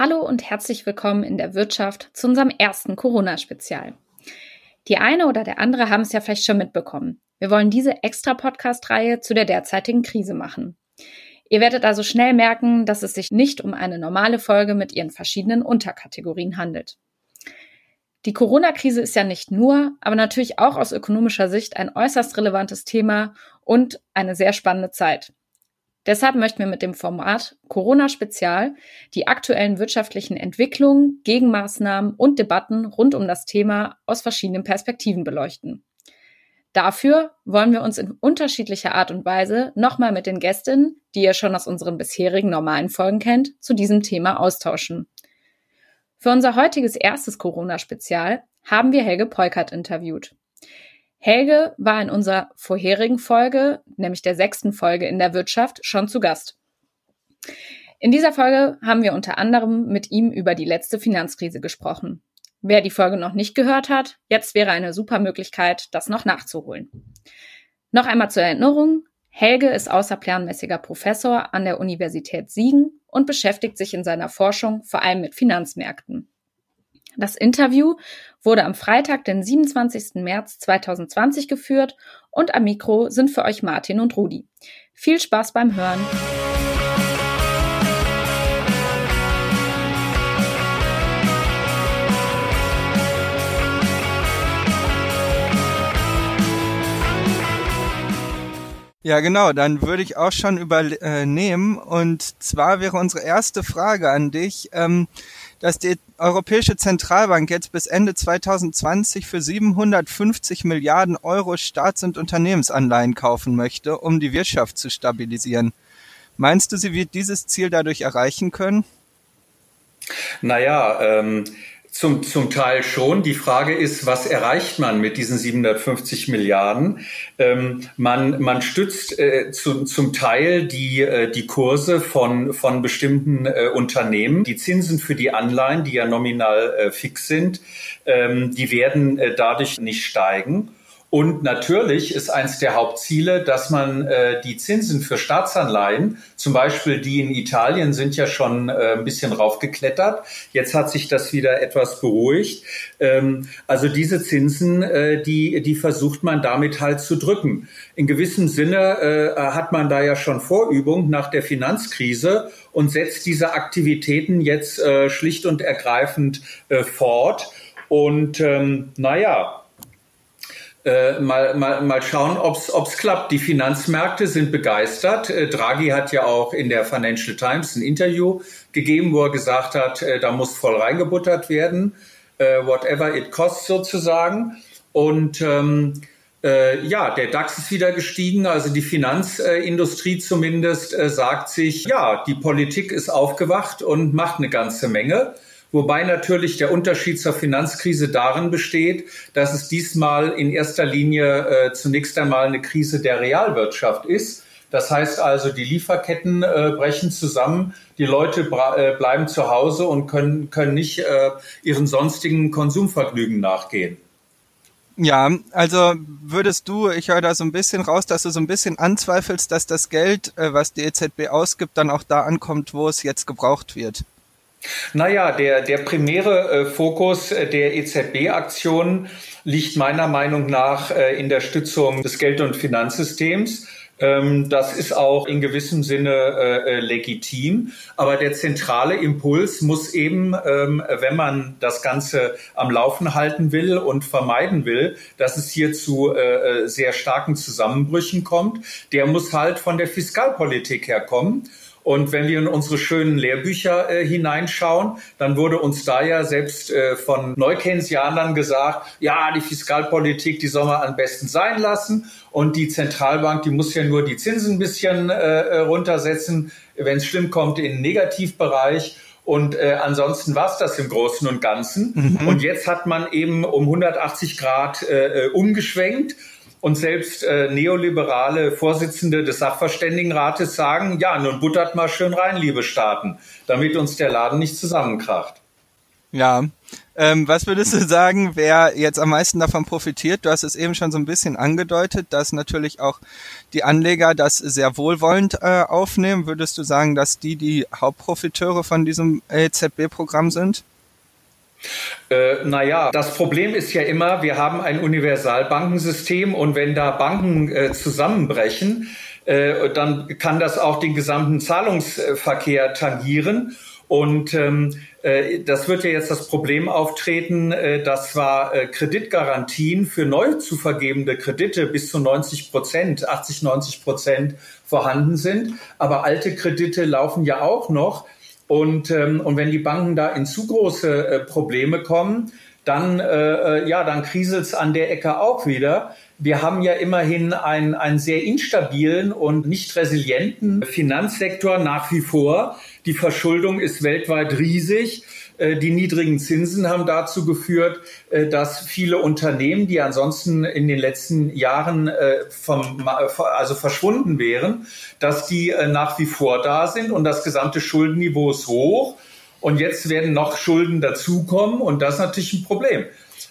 Hallo und herzlich willkommen in der Wirtschaft zu unserem ersten Corona-Spezial. Die eine oder der andere haben es ja vielleicht schon mitbekommen. Wir wollen diese extra Podcast-Reihe zu der derzeitigen Krise machen. Ihr werdet also schnell merken, dass es sich nicht um eine normale Folge mit ihren verschiedenen Unterkategorien handelt. Die Corona-Krise ist ja nicht nur, aber natürlich auch aus ökonomischer Sicht ein äußerst relevantes Thema und eine sehr spannende Zeit. Deshalb möchten wir mit dem Format Corona Spezial die aktuellen wirtschaftlichen Entwicklungen, Gegenmaßnahmen und Debatten rund um das Thema aus verschiedenen Perspektiven beleuchten. Dafür wollen wir uns in unterschiedlicher Art und Weise nochmal mit den Gästinnen, die ihr schon aus unseren bisherigen normalen Folgen kennt, zu diesem Thema austauschen. Für unser heutiges erstes Corona-Spezial haben wir Helge Peukert interviewt. Helge war in unserer vorherigen Folge, nämlich der sechsten Folge in der Wirtschaft, schon zu Gast. In dieser Folge haben wir unter anderem mit ihm über die letzte Finanzkrise gesprochen. Wer die Folge noch nicht gehört hat, jetzt wäre eine super Möglichkeit, das noch nachzuholen. Noch einmal zur Erinnerung, Helge ist außerplanmäßiger Professor an der Universität Siegen und beschäftigt sich in seiner Forschung vor allem mit Finanzmärkten. Das Interview wurde am Freitag, den 27. März 2020 geführt und am Mikro sind für euch Martin und Rudi. Viel Spaß beim Hören! Ja, genau, dann würde ich auch schon übernehmen. Und zwar wäre unsere erste Frage an dich. Ähm, dass die Europäische Zentralbank jetzt bis Ende 2020 für 750 Milliarden Euro Staats- und Unternehmensanleihen kaufen möchte, um die Wirtschaft zu stabilisieren. Meinst du, sie wird dieses Ziel dadurch erreichen können? Naja, ähm, zum, zum Teil schon. Die Frage ist, was erreicht man mit diesen 750 Milliarden? Ähm, man, man stützt äh, zu, zum Teil die, äh, die Kurse von, von bestimmten äh, Unternehmen. Die Zinsen für die Anleihen, die ja nominal äh, fix sind, ähm, die werden äh, dadurch nicht steigen. Und natürlich ist eins der Hauptziele, dass man äh, die Zinsen für Staatsanleihen, zum Beispiel die in Italien, sind ja schon äh, ein bisschen raufgeklettert. Jetzt hat sich das wieder etwas beruhigt. Ähm, also diese Zinsen, äh, die, die versucht man damit halt zu drücken. In gewissem Sinne äh, hat man da ja schon Vorübung nach der Finanzkrise und setzt diese Aktivitäten jetzt äh, schlicht und ergreifend äh, fort. Und ähm, naja, äh, mal, mal, mal schauen, ob es klappt. Die Finanzmärkte sind begeistert. Äh, Draghi hat ja auch in der Financial Times ein Interview gegeben, wo er gesagt hat, äh, da muss voll reingebuttert werden, äh, whatever it costs sozusagen. Und ähm, äh, ja, der DAX ist wieder gestiegen, also die Finanzindustrie zumindest äh, sagt sich, ja, die Politik ist aufgewacht und macht eine ganze Menge. Wobei natürlich der Unterschied zur Finanzkrise darin besteht, dass es diesmal in erster Linie äh, zunächst einmal eine Krise der Realwirtschaft ist. Das heißt also, die Lieferketten äh, brechen zusammen, die Leute äh, bleiben zu Hause und können, können nicht äh, ihren sonstigen Konsumvergnügen nachgehen. Ja, also würdest du, ich höre da so ein bisschen raus, dass du so ein bisschen anzweifelst, dass das Geld, äh, was die EZB ausgibt, dann auch da ankommt, wo es jetzt gebraucht wird. Naja, der, der primäre äh, Fokus äh, der EZB-Aktionen liegt meiner Meinung nach äh, in der Stützung des Geld- und Finanzsystems. Ähm, das ist auch in gewissem Sinne äh, äh, legitim. Aber der zentrale Impuls muss eben, ähm, wenn man das Ganze am Laufen halten will und vermeiden will, dass es hier zu äh, sehr starken Zusammenbrüchen kommt, der muss halt von der Fiskalpolitik herkommen. Und wenn wir in unsere schönen Lehrbücher äh, hineinschauen, dann wurde uns da ja selbst äh, von Neukeynesianern gesagt, ja, die Fiskalpolitik, die soll man am besten sein lassen. Und die Zentralbank, die muss ja nur die Zinsen ein bisschen äh, äh runtersetzen, wenn es schlimm kommt, in den Negativbereich. Und äh, ansonsten war es das im Großen und Ganzen. Mhm. Und jetzt hat man eben um 180 Grad äh, äh, umgeschwenkt und selbst äh, neoliberale Vorsitzende des Sachverständigenrates sagen, ja, nun buttert mal schön rein, liebe Staaten, damit uns der Laden nicht zusammenkracht. Ja. Ähm, was würdest du sagen, wer jetzt am meisten davon profitiert? Du hast es eben schon so ein bisschen angedeutet, dass natürlich auch die Anleger das sehr wohlwollend äh, aufnehmen. Würdest du sagen, dass die die Hauptprofiteure von diesem EZB-Programm sind? Äh, naja, das Problem ist ja immer, wir haben ein Universalbankensystem und wenn da Banken äh, zusammenbrechen, äh, dann kann das auch den gesamten Zahlungsverkehr tangieren. Und ähm, äh, das wird ja jetzt das Problem auftreten, äh, dass zwar äh, Kreditgarantien für neu zu vergebende Kredite bis zu 90 Prozent, 80, 90 Prozent vorhanden sind, aber alte Kredite laufen ja auch noch. Und, ähm, und wenn die Banken da in zu große äh, Probleme kommen, dann, äh, äh ja, dann kriselt es an der Ecke auch wieder. Wir haben ja immerhin einen, einen sehr instabilen und nicht resilienten Finanzsektor nach wie vor. Die Verschuldung ist weltweit riesig. Äh, die niedrigen Zinsen haben dazu geführt, äh, dass viele Unternehmen, die ansonsten in den letzten Jahren äh, vom, also verschwunden wären, dass die nach wie vor da sind und das gesamte Schuldenniveau ist hoch. Und jetzt werden noch Schulden dazukommen und das ist natürlich ein Problem.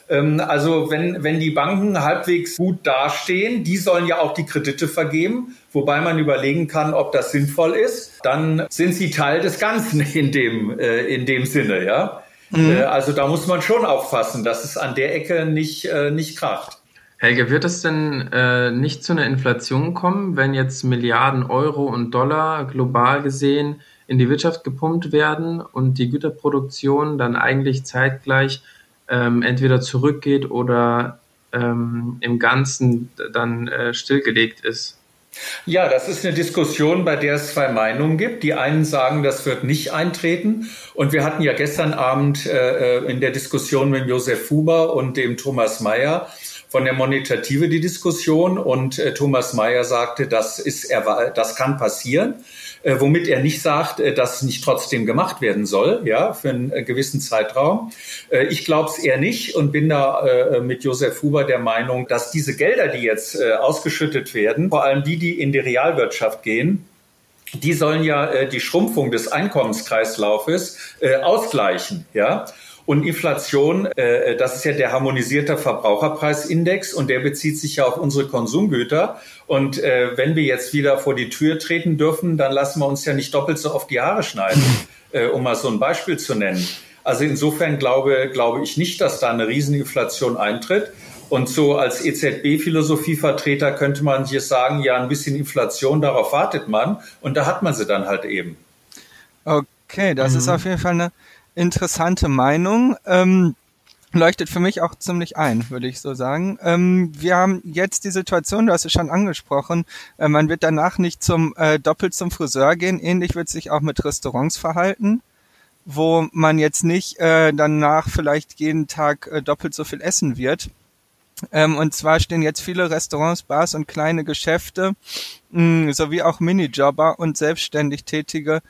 Ähm, also wenn, wenn die Banken halbwegs gut dastehen, die sollen ja auch die Kredite vergeben, wobei man überlegen kann, ob das sinnvoll ist, dann sind sie Teil des Ganzen in dem, äh, in dem Sinne, ja. Mhm. Äh, also da muss man schon aufpassen, dass es an der Ecke nicht, äh, nicht kracht. Helge, wird es denn äh, nicht zu einer Inflation kommen, wenn jetzt Milliarden Euro und Dollar global gesehen in die Wirtschaft gepumpt werden und die Güterproduktion dann eigentlich zeitgleich ähm, entweder zurückgeht oder ähm, im Ganzen dann äh, stillgelegt ist. Ja, das ist eine Diskussion, bei der es zwei Meinungen gibt. Die einen sagen, das wird nicht eintreten. Und wir hatten ja gestern Abend äh, äh in der Diskussion mit Josef Huber und dem Thomas Mayer von der Monetative die Diskussion. Und äh, Thomas Mayer sagte, das, ist, das kann passieren äh, womit er nicht sagt, äh, dass es nicht trotzdem gemacht werden soll, ja, für einen äh, gewissen Zeitraum. Ich glaube es eher nicht und bin da mit Josef Huber der Meinung, dass diese Gelder, die jetzt ausgeschüttet werden, vor allem die, die in die Realwirtschaft gehen, die sollen ja äh, die Schrumpfung des Einkommenskreislaufes äh, ausgleichen, ja. Und Inflation, äh, das ist ja der harmonisierte Verbraucherpreisindex und der bezieht sich ja auf unsere Konsumgüter. Und äh, wenn wir jetzt wieder vor die Tür treten dürfen, dann lassen wir uns ja nicht doppelt so oft die Haare schneiden, äh, um mal so ein Beispiel zu nennen. Also insofern glaube, glaube ich nicht, dass da eine Rieseninflation eintritt. Und so als EZB-Philosophievertreter könnte man hier sagen, ja, ein bisschen Inflation, darauf wartet man. Und da hat man sie dann halt eben. Okay, das mhm. ist auf jeden Fall eine interessante Meinung. Ähm, leuchtet für mich auch ziemlich ein, würde ich so sagen. Ähm, wir haben jetzt die Situation, du hast es schon angesprochen, äh, man wird danach nicht zum äh, doppelt zum Friseur gehen. Ähnlich wird sich auch mit Restaurants verhalten, wo man jetzt nicht äh, danach vielleicht jeden Tag äh, doppelt so viel essen wird. Ähm, und zwar stehen jetzt viele Restaurants, Bars und kleine Geschäfte mh, sowie auch Minijobber und selbstständig Tätige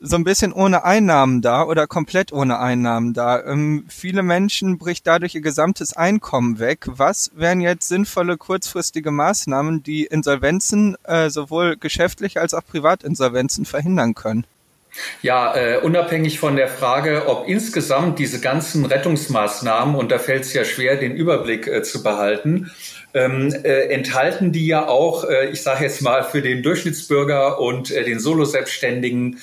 so ein bisschen ohne Einnahmen da oder komplett ohne Einnahmen da. Ähm, viele Menschen bricht dadurch ihr gesamtes Einkommen weg. Was wären jetzt sinnvolle kurzfristige Maßnahmen, die Insolvenzen äh, sowohl geschäftlich als auch Privatinsolvenzen verhindern können? Ja, äh, unabhängig von der Frage, ob insgesamt diese ganzen Rettungsmaßnahmen, und da fällt es ja schwer, den Überblick äh, zu behalten, ähm, äh, enthalten die ja auch, äh, ich sage jetzt mal, für den Durchschnittsbürger und äh, den Solo-Selbstständigen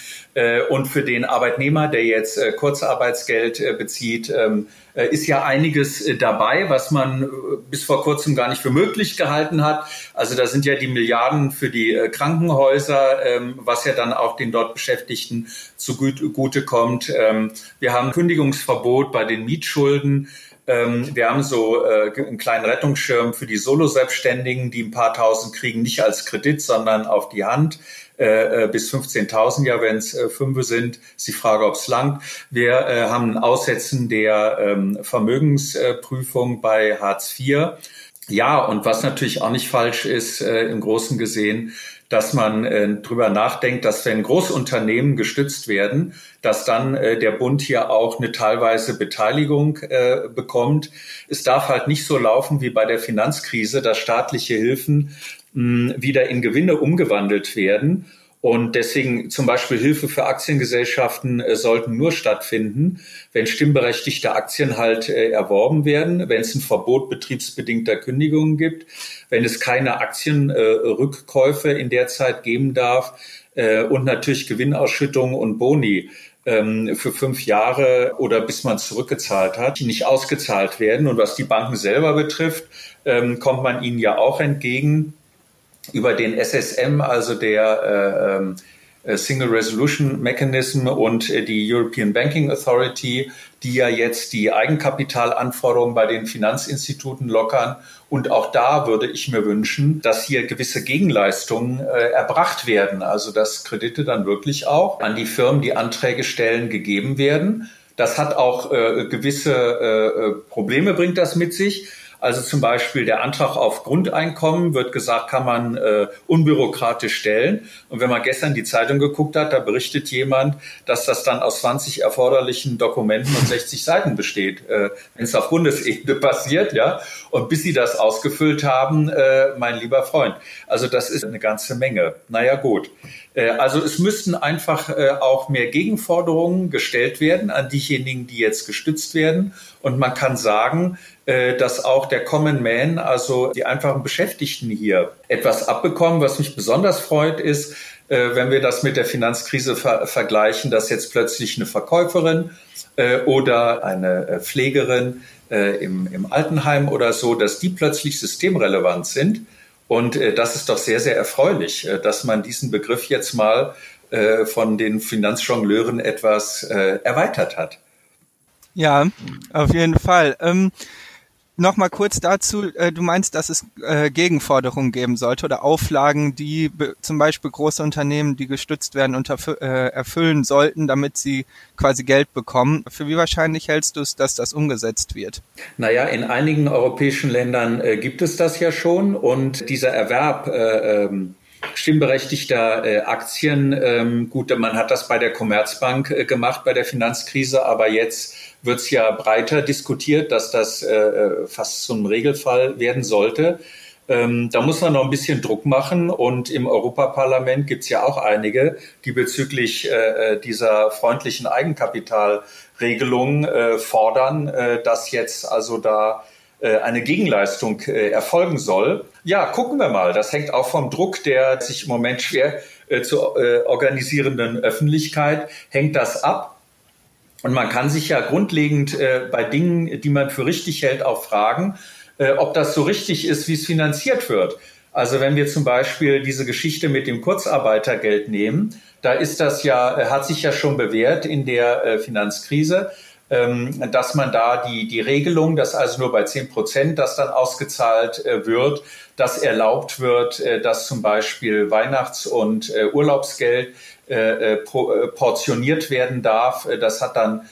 und für den Arbeitnehmer, der jetzt äh, Kurzarbeitsgeld äh, bezieht, ähm, äh, ist ja einiges äh, dabei, was man äh, bis vor kurzem gar nicht für möglich gehalten hat. Also da sind ja die Milliarden für die äh, Krankenhäuser, ähm, was ja dann auch den dort Beschäftigten zugute kommt. Ähm, wir haben Kündigungsverbot bei den Mietschulden. Wir haben so äh, einen kleinen Rettungsschirm für die Solo-Selbstständigen, die ein paar tausend kriegen, nicht als Kredit, sondern auf die Hand. Äh, äh bis 15.000 ja, wenn es äh, fünf sind, ist die Frage, ob es langt. Wir haben ein Aussetzen der ähm, Vermögensprüfung bei Hartz IV. Ja, und was natürlich auch nicht falsch ist, im Großen gesehen, dass man äh, drüber nachdenkt, dass wenn Großunternehmen gestützt werden, dass dann äh, der Bund hier auch eine teilweise Beteiligung äh, bekommt. Es darf halt nicht so laufen wie bei der Finanzkrise, dass staatliche Hilfen mh, wieder in Gewinne umgewandelt werden Und deswegen zum Beispiel Hilfe für Aktiengesellschaften äh, sollten nur stattfinden, wenn stimmberechtigte Aktien halt äh, erworben werden, wenn es ein Verbot betriebsbedingter Kündigungen gibt, wenn es keine Aktienrückkäufe äh, in der Zeit geben darf äh, und natürlich Gewinnausschüttungen und Boni ähm, für fünf Jahre oder bis man zurückgezahlt hat, die nicht ausgezahlt werden. Und was die Banken selber betrifft, ähm, kommt man ihnen ja auch entgegen über den SSM, also der äh, ähm, äh, Single Resolution Mechanism und äh, die European Banking Authority, die ja jetzt die Eigenkapitalanforderungen bei den Finanzinstituten lockern. Und auch da würde ich mir wünschen, dass hier gewisse Gegenleistungen äh, erbracht werden, also dass Kredite dann wirklich auch an die Firmen, die Anträge stellen, gegeben werden. Das hat auch äh, gewisse äh, Probleme, bringt das mit sich. Also zum Beispiel der Antrag auf Grundeinkommen wird gesagt, kann man äh, unbürokratisch stellen. Und wenn man gestern die Zeitung geguckt hat, da berichtet jemand, dass das dann aus 20 erforderlichen Dokumenten und 60 Seiten besteht, äh, wenn es auf Bundesebene passiert, ja. Und bis sie das ausgefüllt haben, äh, mein lieber Freund. Also das ist eine ganze Menge. Naja, gut. Äh, also es müssten einfach äh, auch mehr Gegenforderungen gestellt werden an diejenigen, die jetzt gestützt werden. Und man kann sagen, äh, dass auch der Common Man, also die einfachen Beschäftigten hier etwas abbekommen. Was mich besonders freut, ist, wenn wir das mit der Finanzkrise ver vergleichen, dass jetzt plötzlich eine Verkäuferin oder eine Pflegerin im, im Altenheim oder so, dass die plötzlich systemrelevant sind. Und das ist doch sehr, sehr erfreulich, dass man diesen Begriff jetzt mal von den Finanzjongleuren etwas erweitert hat. Ja, auf jeden Fall. Ähm, Nochmal kurz dazu, äh, du meinst, dass es äh, Gegenforderungen geben sollte oder Auflagen, die zum Beispiel große Unternehmen, die gestützt werden, äh, erfüllen sollten, damit sie quasi Geld bekommen. Für wie wahrscheinlich hältst du es, dass das umgesetzt wird? Naja, in einigen europäischen Ländern äh, gibt es das ja schon und dieser Erwerb äh, ähm, stimmberechtigter äh, Aktien, ähm, gut, man hat das bei der Commerzbank äh, gemacht, bei der Finanzkrise, aber jetzt wird es ja breiter diskutiert, dass das äh, äh, fast zum Regelfall werden sollte. Ähm, da muss man noch ein bisschen Druck machen und im Europaparlament gibt es ja auch einige, die bezüglich äh, äh, dieser freundlichen Eigenkapitalregelung äh, fordern, äh, dass jetzt also da eine Gegenleistung äh, erfolgen soll. Ja, gucken wir mal. Das hängt auch vom Druck der sich im Moment schwer äh, zu äh, organisierenden Öffentlichkeit, hängt das ab. Und man kann sich ja grundlegend äh, bei Dingen, die man für richtig hält, auch fragen, äh, ob das so richtig ist, wie es finanziert wird. Also wenn wir zum Beispiel diese Geschichte mit dem Kurzarbeitergeld nehmen, da ist das ja, äh, hat sich ja schon bewährt in der äh, Finanzkrise, ähm, dass man da die, die Regelung, dass also nur bei zehn Prozent das dann ausgezahlt äh, wird, dass erlaubt wird, äh, dass zum Beispiel Weihnachts- und äh, Urlaubsgeld portioniert werden darf. Das hat dann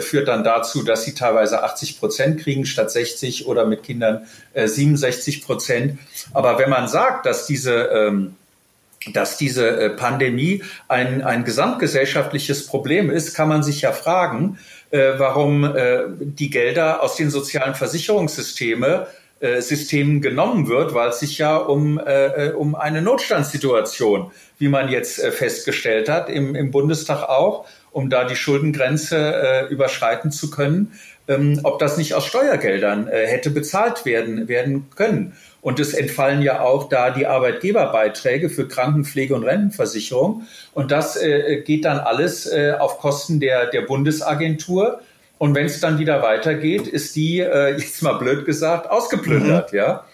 führt dann dazu, dass sie teilweise 80 Prozent kriegen statt 60 oder mit Kindern 67 Prozent. Aber wenn man sagt, dass diese ähm, dass diese Pandemie ein, ein gesamtgesellschaftliches Problem ist, kann man sich ja fragen, warum die Gelder aus den sozialen Versicherungssystemen äh, Systemen genommen wird, weil es sich ja um, äh, um eine Notstandssituation, wie man jetzt äh, festgestellt hat, im, im Bundestag auch, um da die Schuldengrenze äh, überschreiten zu können, ähm, ob das nicht aus Steuergeldern äh, hätte bezahlt werden, werden können. Und es entfallen ja auch da die Arbeitgeberbeiträge für Krankenpflege und Rentenversicherung. Und das äh, geht dann alles äh, auf Kosten der, der Bundesagentur und wenn es dann wieder weitergeht, ist die, äh, jetzt mal blöd gesagt, ausgeplündert, mhm. ja.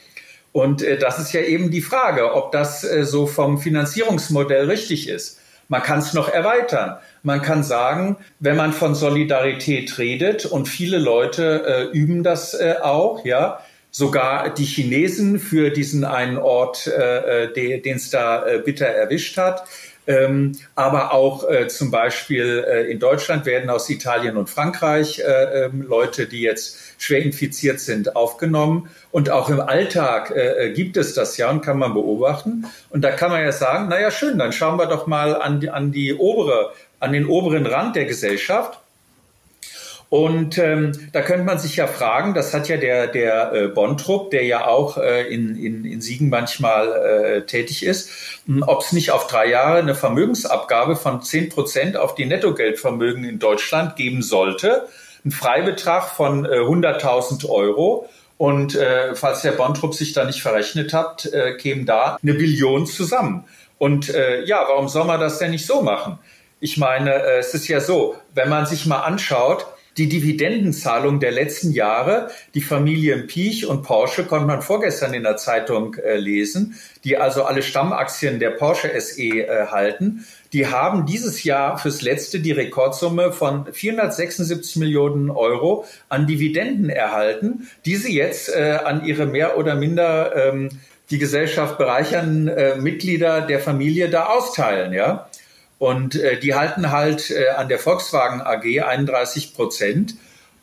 Und äh, das ist ja eben die Frage, ob das äh, so vom Finanzierungsmodell richtig ist. Man kann es noch erweitern. Man kann sagen, wenn man von Solidarität redet und viele Leute äh, üben das äh, auch, ja, sogar die Chinesen für diesen einen Ort, äh, äh den es da äh, bitter erwischt hat, ähm, aber auch äh, zum Beispiel äh, in Deutschland werden aus Italien und Frankreich äh, ähm, Leute, die jetzt schwer infiziert sind, aufgenommen. Und auch im Alltag äh, äh, gibt es das ja und kann man beobachten. Und da kann man ja sagen, naja, schön, dann schauen wir doch mal an die, an die obere, an den oberen Rand der Gesellschaft. Und ähm, da könnte man sich ja fragen, das hat ja der, der äh, Bontrup, der ja auch äh, in, in, in Siegen manchmal äh, tätig ist, hm, ob es nicht auf drei Jahre eine Vermögensabgabe von zehn Prozent auf die Nettogeldvermögen in Deutschland geben sollte. Ein Freibetrag von äh, 100.000 Euro. Und äh, falls der Bontrup sich da nicht verrechnet hat, äh, käme da eine Billion zusammen. Und äh, ja, warum soll man das denn nicht so machen? Ich meine, äh, es ist ja so, wenn man sich mal anschaut, die Dividendenzahlung der letzten Jahre, die Familien Piech und Porsche konnte man vorgestern in der Zeitung äh, lesen, die also alle Stammaktien der Porsche SE äh, halten. Die haben dieses Jahr fürs letzte die Rekordsumme von 476 Millionen Euro an Dividenden erhalten, die sie jetzt äh, an ihre mehr oder minder ähm, die Gesellschaft bereichernden äh, Mitglieder der Familie da austeilen, ja. Und äh, die halten halt äh, an der Volkswagen AG 31 Prozent.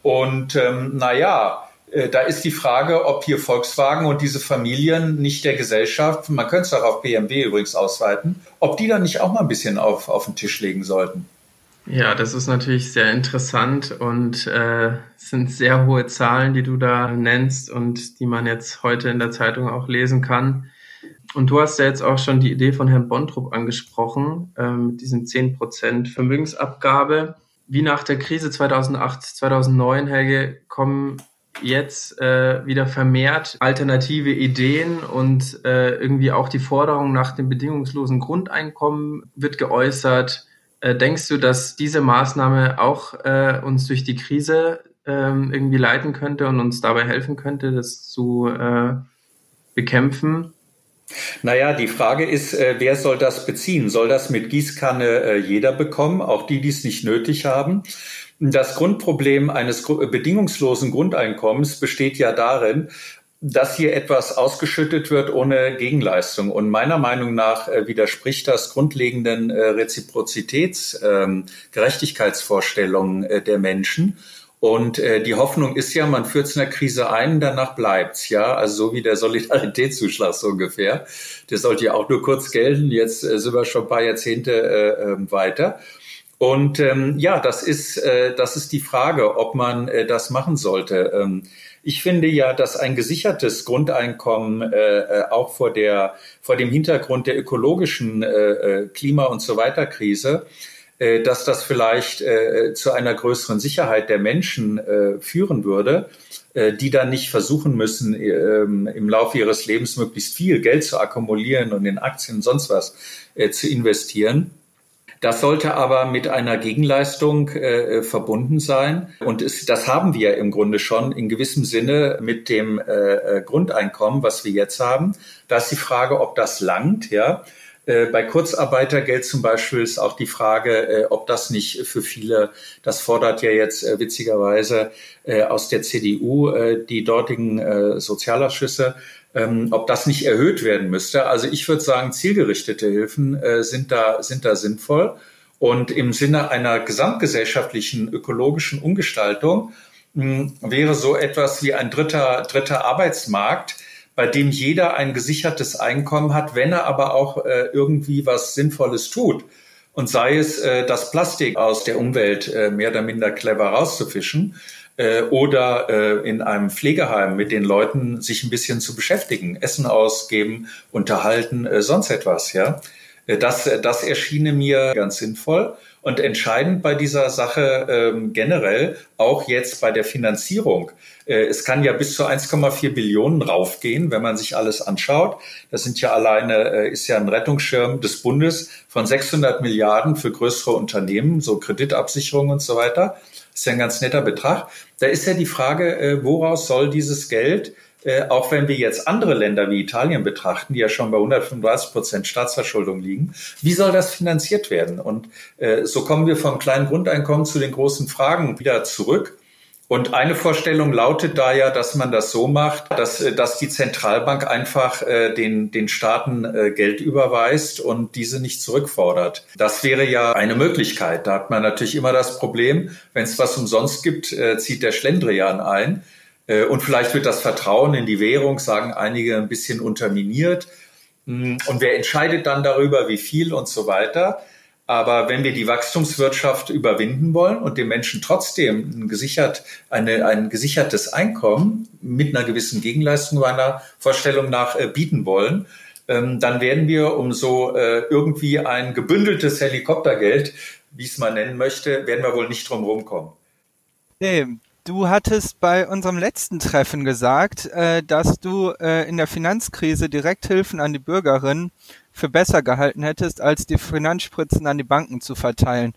Und ähm, naja, äh, da ist die Frage, ob hier Volkswagen und diese Familien nicht der Gesellschaft, man könnte es auch auf BMW übrigens ausweiten, ob die dann nicht auch mal ein bisschen auf, auf den Tisch legen sollten. Ja, das ist natürlich sehr interessant und äh, sind sehr hohe Zahlen, die du da nennst und die man jetzt heute in der Zeitung auch lesen kann. Und du hast ja jetzt auch schon die Idee von Herrn Bontrup angesprochen, äh, mit diesen 10% Vermögensabgabe. Wie nach der Krise 2008, 2009, Helge, kommen jetzt äh, wieder vermehrt alternative Ideen und äh, irgendwie auch die Forderung nach dem bedingungslosen Grundeinkommen wird geäußert. Äh, denkst du, dass diese Maßnahme auch äh, uns durch die Krise ähm, irgendwie leiten könnte und uns dabei helfen könnte, das zu äh, bekämpfen? Naja, die Frage ist, äh, wer soll das beziehen? Soll das mit Gießkanne äh, jeder bekommen, auch die, die es nicht nötig haben? Das Grundproblem eines bedingungslosen Grundeinkommens besteht ja darin, dass hier etwas ausgeschüttet wird ohne Gegenleistung. Und meiner Meinung nach äh, widerspricht das grundlegenden äh, Reziprozitäts-, ähm, äh, der Menschen. Und äh, die Hoffnung ist ja, man führt es in der Krise ein, danach bleibt's, ja. Also so wie der Solidaritätszuschlag so ungefähr. Der sollte ja auch nur kurz gelten. Jetzt äh, sind wir schon ein paar Jahrzehnte äh, äh, weiter. Und ähm, ja, das ist, äh, das ist die Frage, ob man äh, das machen sollte. Ähm, ich finde ja, dass ein gesichertes Grundeinkommen äh, äh auch vor der vor dem Hintergrund der ökologischen äh, äh Klima und so weiter Krise äh, dass das vielleicht äh, zu einer größeren Sicherheit der Menschen äh, führen würde, äh, die dann nicht versuchen müssen, äh, im Laufe ihres Lebens möglichst viel Geld zu akkumulieren und in Aktien und sonst was äh, zu investieren. Das sollte aber mit einer Gegenleistung äh, verbunden sein. Und es, das haben wir im Grunde schon in gewissem Sinne mit dem äh, Grundeinkommen, was wir jetzt haben. Da ist die Frage, ob das langt, ja. Äh, bei Kurzarbeitergeld zum Beispiel ist auch die Frage, äh, ob das nicht für viele, das fordert ja jetzt äh, witzigerweise aus der CDU die dortigen Sozialausschüsse, ähm, ob das nicht erhöht werden müsste. Also ich würde sagen, zielgerichtete Hilfen sind da, sind da sinnvoll. Und im Sinne einer gesamtgesellschaftlichen ökologischen Umgestaltung hm, wäre so etwas wie ein dritter, dritter Arbeitsmarkt, bei dem jeder ein gesichertes Einkommen hat, wenn er aber auch äh, irgendwie was Sinnvolles tut. Und sei es, äh, das Plastik aus der Umwelt äh, mehr oder minder clever rauszufischen äh, oder äh, in einem Pflegeheim mit den Leuten sich ein bisschen zu beschäftigen, Essen ausgeben, unterhalten, äh, sonst etwas, ja. Äh, das, das erschiene mir ganz sinnvoll. Und entscheidend bei dieser Sache ähm, generell, auch jetzt bei der Finanzierung. Äh, es kann ja bis zu 1,4 Billionen raufgehen, wenn man sich alles anschaut. Das sind ja alleine, äh, ist ja ein Rettungsschirm des Bundes von 600 Milliarden für größere Unternehmen, so Kreditabsicherung und so weiter. Ist ja ein ganz netter Betrag. Da ist ja die Frage, äh, woraus soll dieses Geld auch wenn wir jetzt andere Länder wie Italien betrachten, die ja schon bei 135 Prozent Staatsverschuldung liegen, wie soll das finanziert werden? Und so kommen wir vom kleinen Grundeinkommen zu den großen Fragen wieder zurück. Und eine Vorstellung lautet da ja, dass man das so macht, dass, äh, dass die Zentralbank einfach äh, den, den Staaten äh, Geld überweist und diese nicht zurückfordert. Das wäre ja eine Möglichkeit. Da hat man natürlich immer das Problem, wenn es was umsonst gibt, äh, zieht der Schlendrian ein. Äh, und vielleicht wird das Vertrauen in die Währung, sagen einige, ein bisschen unterminiert. Hm, und wer entscheidet dann darüber, wie viel und so weiter? Aber wenn wir die Wachstumswirtschaft überwinden wollen und den Menschen trotzdem ein, gesichert, eine, ein gesichertes Einkommen mit einer gewissen Gegenleistung meiner Vorstellung nach äh, bieten wollen, ähm, dann werden wir um so äh, irgendwie ein gebündeltes Helikoptergeld, wie ich es mal nennen möchte, werden wir wohl nicht drum rumkommen. Nee, du hattest bei unserem letzten Treffen gesagt, äh, dass du äh, in der Finanzkrise Direkthilfen an die Bürgerinnen für besser gehalten hättest, als die Finanzspritzen an die Banken zu verteilen.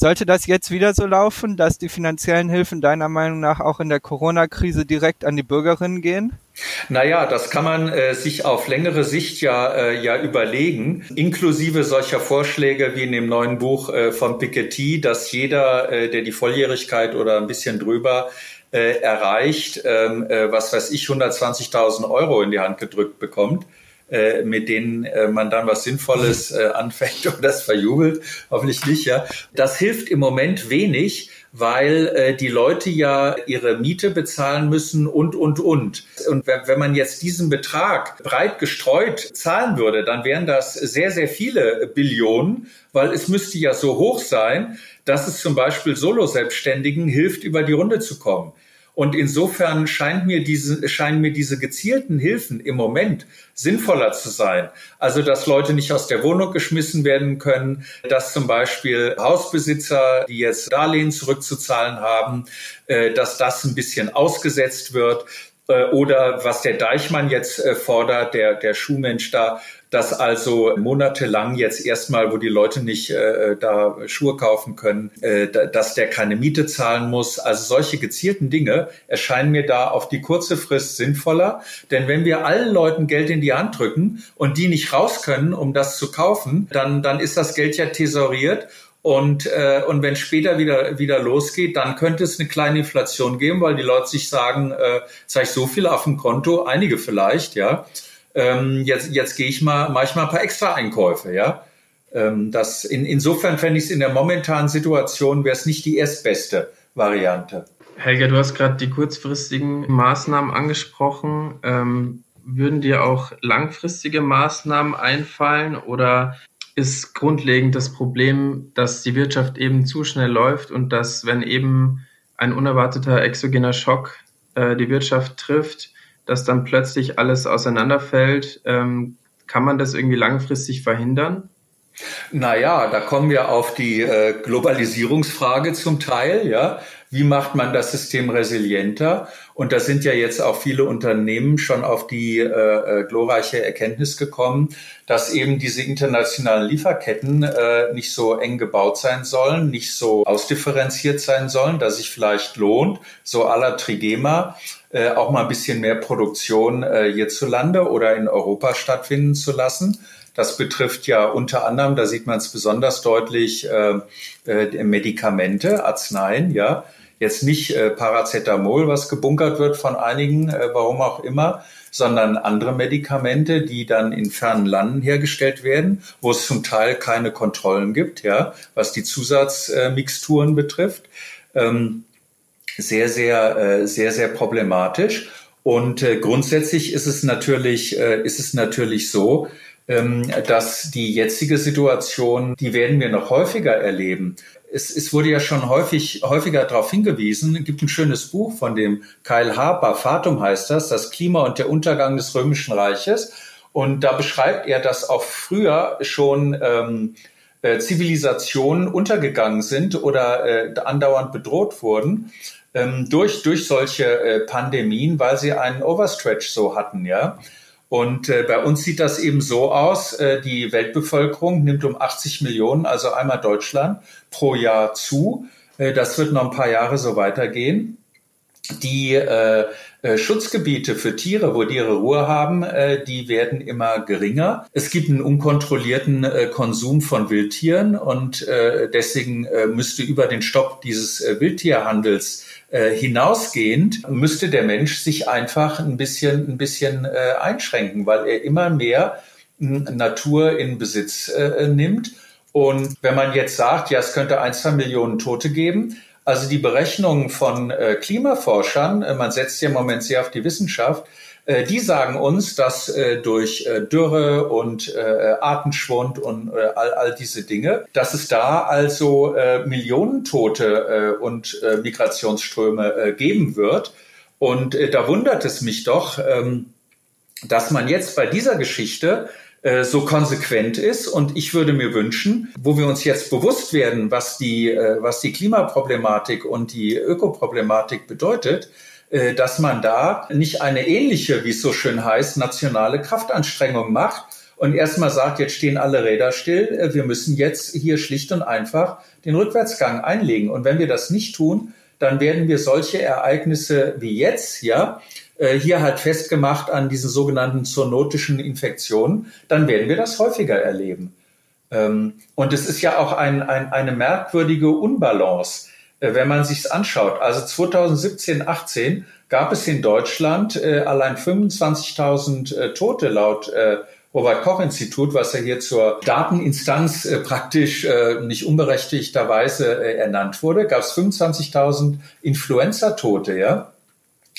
Sollte das jetzt wieder so laufen, dass die finanziellen Hilfen deiner Meinung nach auch in der Corona-Krise direkt an die Bürgerinnen gehen? Naja, das kann man äh, sich auf längere Sicht ja, äh, ja überlegen, inklusive solcher Vorschläge wie in dem neuen Buch äh, von Piketty, dass jeder, äh, der die Volljährigkeit oder ein bisschen drüber äh, erreicht, ähm, äh, was weiß ich, 120.000 Euro in die Hand gedrückt bekommt. Äh, mit denen äh, man dann was Sinnvolles äh, anfängt und das verjubelt, hoffentlich nicht, ja. Das hilft im Moment wenig, weil die Leute ja ihre Miete bezahlen müssen und, und, und. Und wenn, wenn man jetzt diesen Betrag breit gestreut zahlen würde, dann wären das sehr, sehr viele Billionen, weil es müsste ja so hoch sein, dass es zum Beispiel Solo-Selbstständigen hilft, über die Runde zu kommen. Und insofern scheint mir diese, scheinen mir diese gezielten Hilfen im Moment sinnvoller zu sein. Also, dass Leute nicht aus der Wohnung geschmissen werden können, dass zum Beispiel Hausbesitzer, die jetzt Darlehen zurückzuzahlen haben, äh, dass das ein bisschen ausgesetzt wird, äh, oder was der Deichmann jetzt äh, fordert, der, der Schuhmensch da, dass also monatelang jetzt erstmal, wo die Leute nicht äh, da Schuhe kaufen können, äh, dass der keine Miete zahlen muss. Also solche gezielten Dinge erscheinen mir da auf die kurze Frist sinnvoller. Denn wenn wir allen Leuten Geld in die Hand drücken und die nicht raus können, um das zu kaufen, dann, dann ist das Geld ja tesoriert und, äh, und wenn später wieder, wieder losgeht, dann könnte es eine kleine Inflation geben, weil die Leute sich sagen, äh, jetzt ich so viel auf dem Konto, einige vielleicht, ja ähm, jetzt, jetzt gehe ich mal manchmal ein paar extra Einkäufe, ja. Ähm, das in, insofern fände ich es in der momentanen Situation wäre es nicht die erstbeste Variante. Helga, du hast gerade die kurzfristigen Maßnahmen angesprochen. Ähm, würden dir auch langfristige Maßnahmen einfallen oder ist grundlegend das Problem, dass die Wirtschaft eben zu schnell läuft und dass, wenn eben ein unerwarteter exogener Schock äh, die Wirtschaft trifft, dass dann plötzlich alles auseinanderfällt. Ähm, kann man das irgendwie langfristig verhindern? Naja, da kommen wir auf die äh, Globalisierungsfrage zum Teil, ja. Wie macht man das System resilienter? Und da sind ja jetzt auch viele Unternehmen schon auf die äh, äh, glorreiche Erkenntnis gekommen, dass eben diese internationalen Lieferketten äh, nicht so eng gebaut sein sollen, nicht so ausdifferenziert sein sollen, dass sich vielleicht lohnt, so aller Trigema, äh, auch mal ein bisschen mehr Produktion äh, hierzulande oder in Europa stattfinden zu lassen. Das betrifft ja unter anderem, da sieht man es besonders deutlich, äh, äh, Medikamente, Arzneien, ja. Jetzt nicht äh, Paracetamol, was gebunkert wird von einigen, äh, warum auch immer, sondern andere Medikamente, die dann in fernen Landen hergestellt werden, wo es zum Teil keine Kontrollen gibt, ja, was die Zusatzmixturen betrifft. Ähm, sehr, sehr, äh, sehr, sehr problematisch. Und äh, grundsätzlich ist es natürlich, äh, ist es natürlich so, ähm, dass die jetzige Situation, die werden wir noch häufiger erleben. Es, es wurde ja schon häufig, häufiger darauf hingewiesen. Es gibt ein schönes Buch von dem Kyle Harper, Fatum heißt das, das Klima und der Untergang des Römischen Reiches. Und da beschreibt er, dass auch früher schon ähm, äh, Zivilisationen untergegangen sind oder äh, andauernd bedroht wurden ähm, durch, durch solche äh, Pandemien, weil sie einen Overstretch so hatten, ja. Und äh, bei uns sieht das eben so aus, äh, die Weltbevölkerung nimmt um 80 Millionen, also einmal Deutschland, pro Jahr zu. Äh, das wird noch ein paar Jahre so weitergehen. Die äh, äh, Schutzgebiete für Tiere, wo die ihre Ruhe haben, äh, die werden immer geringer. Es gibt einen unkontrollierten äh, Konsum von Wildtieren und äh, deswegen äh, müsste über den Stopp dieses äh, Wildtierhandels äh, hinausgehend müsste der Mensch sich einfach ein bisschen, ein bisschen äh, einschränken, weil er immer mehr äh, Natur in Besitz äh, nimmt. Und wenn man jetzt sagt, ja, es könnte ein, zwei Millionen Tote geben, also die Berechnungen von äh, Klimaforschern, äh, man setzt ja im Moment sehr auf die Wissenschaft, Äh, die sagen uns, dass äh, durch äh, Dürre und Artenschwund und all, all diese Dinge, dass es da also Millionen Tote und Migrationsströme geben wird. Und da wundert es mich doch, ähm, dass man jetzt bei dieser Geschichte so konsequent ist. Und ich würde mir wünschen, wo wir uns jetzt bewusst werden, was die, was die Klimaproblematik und die Ökoproblematik bedeutet, äh, dass man da nicht eine ähnliche, wie es so schön heißt, nationale Kraftanstrengung macht und erstmal sagt, jetzt stehen alle Räder still, äh, wir müssen jetzt hier schlicht und einfach den Rückwärtsgang einlegen. Und wenn wir das nicht tun, dann werden wir solche Ereignisse wie jetzt, ja, äh, hier halt festgemacht an diesen sogenannten zoonotischen Infektionen, dann werden wir das häufiger erleben. Ähm, und es ist ja auch ein, ein, eine merkwürdige Unbalance. Äh, wenn man sich's anschaut. Also 2017, 18 gab es in Deutschland äh, allein 25.000 äh, Tote laut äh, Robert Koch Institut, was ja hier zur Dateninstanz äh, praktisch äh, nicht unberechtigterweise äh, ernannt wurde, gab es 25.000 Influenza-Tote, ja.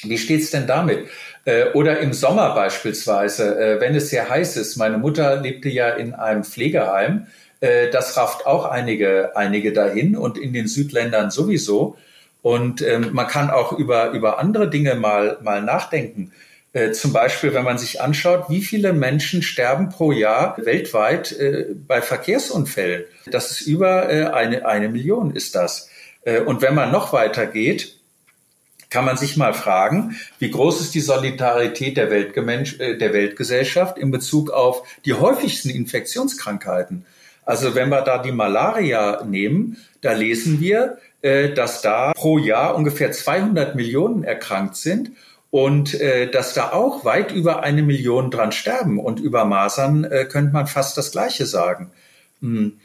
Wie steht's denn damit? Äh, oder im Sommer beispielsweise, äh, wenn es sehr heiß ist. Meine Mutter lebte ja in einem Pflegeheim äh, das rafft auch einige, einige dahin und in den Südländern sowieso. Und ähm, man kann auch über, über andere Dinge mal, mal nachdenken. Zum Beispiel, wenn man sich anschaut, wie viele Menschen sterben pro Jahr weltweit bei Verkehrsunfällen. Das ist über eine, eine Million ist das. Und wenn man noch weiter geht, kann man sich mal fragen, wie groß ist die Solidarität der, äh, der Weltgesellschaft in Bezug auf die häufigsten Infektionskrankheiten. Also wenn wir da die Malaria nehmen, da lesen wir, äh, dass da pro Jahr ungefähr 200 Millionen erkrankt sind und äh, dass da auch weit über eine Million dran sterben. Und über Masern könnte man fast das Gleiche sagen. Hm.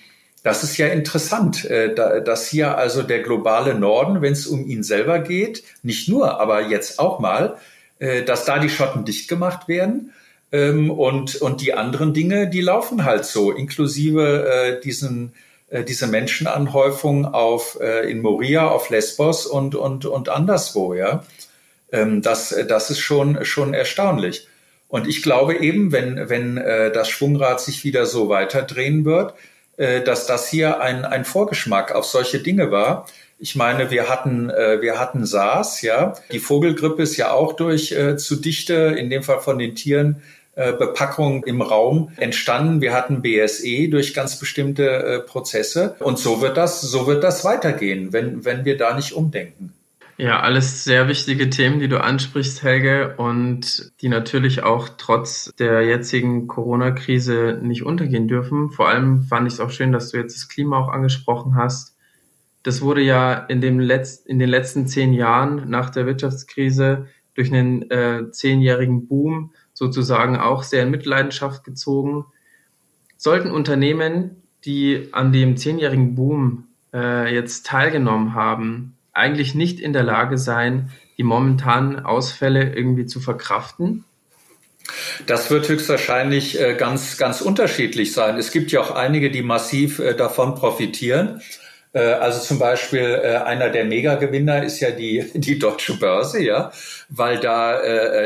Das ist ja interessant, dass hier also der globale Norden, wenn es um ihn selber geht, nicht nur, aber jetzt auch mal, dass da die Schotten dicht gemacht werden ähm, und, und die anderen Dinge, die laufen halt so, inklusive äh, diesen, äh, diese Menschenanhäufung auf, äh, in Moria, auf Lesbos und, und, und anderswo, ja. Ähm, das, das ist schon, schon erstaunlich. Und ich glaube eben, wenn, wenn äh, das Schwungrad sich wieder so weiterdrehen wird, äh, dass das hier ein, ein Vorgeschmack auf solche Dinge war. Ich meine, wir hatten, äh, wir hatten SARS, ja. Die Vogelgrippe ist ja auch durch äh, zu dichte, in dem Fall von den Tieren, äh, Bepackung im Raum entstanden. Wir hatten BSE durch ganz bestimmte äh, Prozesse. Und so wird das, so wird das weitergehen, wenn, wenn wir da nicht umdenken. Ja, alles sehr wichtige Themen, die du ansprichst, Helge, und die natürlich auch trotz der jetzigen Corona-Krise nicht untergehen dürfen. Vor allem fand ich es auch schön, dass du jetzt das Klima auch angesprochen hast. Das wurde ja in, dem Letz in den letzten zehn Jahren nach der Wirtschaftskrise durch einen äh, zehnjährigen Boom sozusagen auch sehr in Mitleidenschaft gezogen. Sollten Unternehmen, die an dem zehnjährigen Boom äh, jetzt teilgenommen haben, eigentlich nicht in der Lage sein, die momentanen Ausfälle irgendwie zu verkraften? Das wird höchstwahrscheinlich äh, ganz, ganz unterschiedlich sein. Es gibt ja auch einige, die massiv äh, davon profitieren. Äh, also zum Beispiel einer der Megagewinner ist ja die, die deutsche Börse, ja, weil da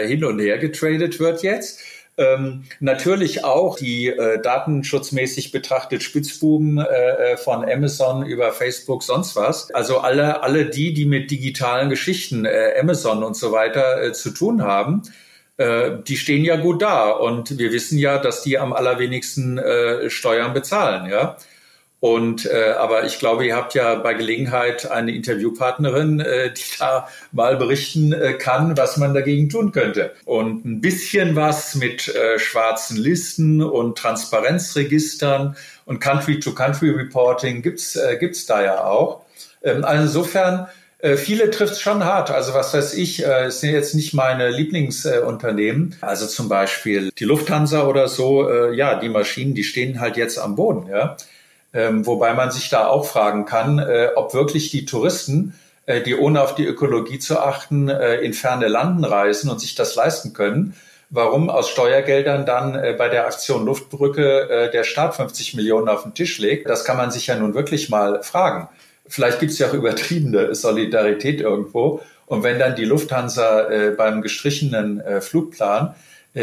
hin und her getradet wird jetzt. Ähm, natürlich auch die äh, datenschutzmäßig betrachtet Spitzbuben äh, von Amazon über Facebook, sonst was. Also alle, alle die, die mit digitalen Geschichten, äh, Amazon und so weiter äh, zu tun haben, äh, die stehen ja gut da. Und wir wissen ja, dass die am allerwenigsten äh, Steuern bezahlen, ja. Und äh, aber ich glaube, ihr habt ja bei Gelegenheit eine Interviewpartnerin, äh, die da mal berichten äh, kann, was man dagegen tun könnte. Und ein bisschen was mit äh, schwarzen Listen und Transparenzregistern und Country-to-Country-Reporting gibt's äh, gibt's da ja auch. Ähm, also insofern äh, Viele trifft es schon hart. Also was weiß ich, äh, sind jetzt nicht meine Lieblingsunternehmen. Also zum Beispiel die Lufthansa oder so. Äh, ja, die Maschinen, die stehen halt jetzt am Boden. Ja, ähm, wobei man sich da auch fragen kann, äh, ob wirklich die Touristen, äh, die ohne auf die Ökologie zu achten, äh, in ferne Landen reisen und sich das leisten können, warum aus Steuergeldern dann äh, bei der Aktion Luftbrücke äh, der Staat 50 Millionen auf den Tisch legt. Das kann man sich ja nun wirklich mal fragen. Vielleicht gibt es ja auch übertriebene Solidarität irgendwo. Und wenn dann die Lufthansa äh, beim gestrichenen Flugplan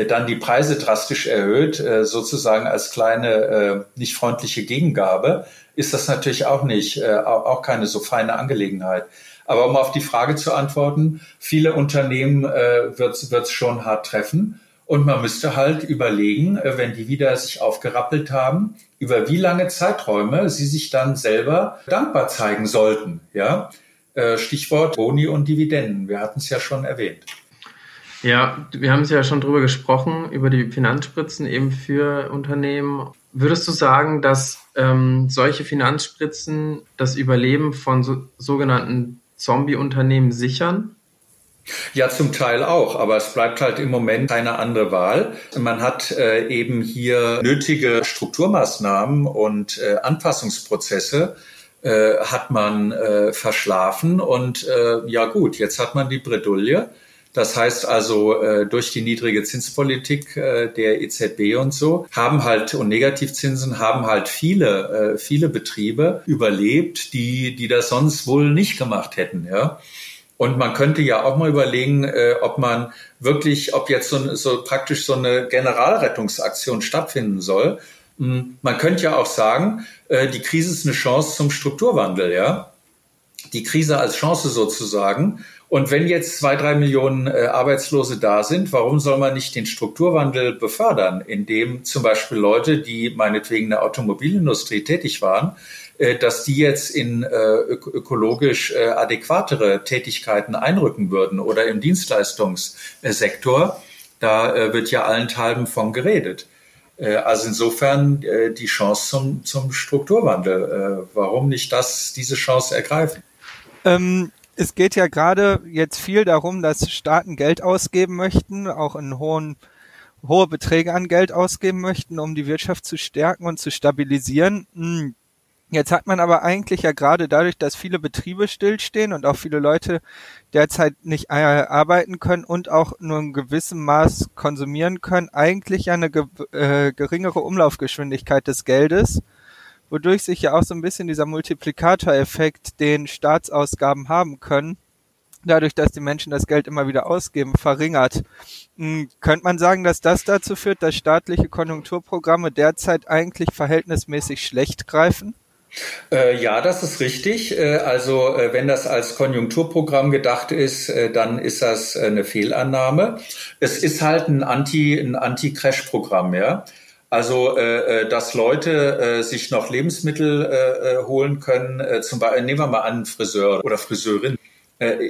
dann die Preise drastisch erhöht, äh, sozusagen als kleine äh, nicht freundliche Gegengabe, ist das natürlich auch nicht, äh, auch keine so feine Angelegenheit. Aber um auf die Frage zu antworten, viele Unternehmen äh, wird es schon hart treffen. Und man müsste halt überlegen, äh, wenn die wieder sich aufgerappelt haben, über wie lange Zeiträume sie sich dann selber dankbar zeigen sollten. Ja, äh, Stichwort Boni und Dividenden. Wir hatten es ja schon erwähnt. Ja, wir haben es ja schon drüber gesprochen, über die Finanzspritzen eben für Unternehmen. Würdest du sagen, dass ähm, solche Finanzspritzen das Überleben von so, sogenannten Zombie-Unternehmen sichern? Ja, zum Teil auch, aber es bleibt halt im Moment keine andere Wahl. Man hat äh, eben hier nötige Strukturmaßnahmen und äh, Anpassungsprozesse äh, hat man äh, verschlafen und äh, ja gut, jetzt hat man die Bredouille. Das heißt also, äh, durch die niedrige Zinspolitik äh, der EZB und so haben halt und Negativzinsen haben halt viele, äh, viele Betriebe überlebt, die, die das sonst wohl nicht gemacht hätten, ja. Und man könnte ja auch mal überlegen, äh, ob man wirklich, ob jetzt so, so praktisch so eine Generalrettungsaktion stattfinden soll. Hm, man könnte ja auch sagen, äh, die Krise ist eine Chance zum Strukturwandel, ja. Die Krise als Chance sozusagen. Und wenn jetzt zwei, drei Millionen äh, Arbeitslose da sind, warum soll man nicht den Strukturwandel befördern, indem zum Beispiel Leute, die meinetwegen in der Automobilindustrie tätig waren, äh, dass die jetzt in äh, ökologisch äh, adäquatere Tätigkeiten einrücken würden oder im Dienstleistungssektor. Da wird ja allenthalben von geredet. Also insofern die Chance zum, zum Strukturwandel. Warum nicht das, diese Chance ergreifen? Ähm, es geht ja gerade jetzt viel darum, dass Staaten Geld ausgeben möchten, auch in hohen, hohe Beträge an Geld ausgeben möchten, um die Wirtschaft zu stärken und zu stabilisieren. Hm. Jetzt hat man aber eigentlich ja gerade dadurch, dass viele Betriebe stillstehen und auch viele Leute derzeit nicht äh, arbeiten können und auch nur in gewissem Maß konsumieren können, eigentlich ja eine äh, geringere Umlaufgeschwindigkeit des Geldes, wodurch sich ja auch so ein bisschen dieser Multiplikatoreffekt, den Staatsausgaben haben können, dadurch, dass die Menschen das Geld immer wieder ausgeben, verringert. Hm, könnte man sagen, dass das dazu führt, dass staatliche Konjunkturprogramme derzeit eigentlich verhältnismäßig schlecht greifen? Äh, ja, das ist richtig. Äh, also äh, wenn das als Konjunkturprogramm gedacht ist, äh, dann ist das eine Fehlannahme. Es ist halt ein Anti, ein Anti-Crash-Programm, ja. Also, äh, dass Leute sich noch Lebensmittel holen können, zum Beispiel, nehmen wir mal an, Friseur oder Friseurin.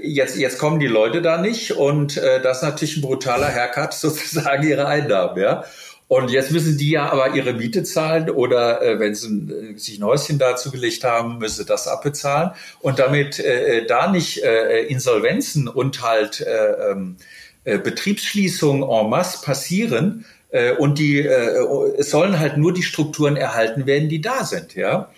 Jetzt, jetzt kommen die Leute da nicht und das ist natürlich ein brutaler Haircut sozusagen ihre Einnahmen, ja. Und jetzt müssen die ja aber ihre Miete zahlen oder äh, wenn sie äh, sich ein Häuschen dazu gelegt haben, müssen sie das abbezahlen. Und damit äh, äh, da nicht äh, Insolvenzen und halt äh, ähm, äh, Betriebsschließungen en masse passieren äh, und die äh, es sollen halt nur die Strukturen erhalten werden, die da sind, ja.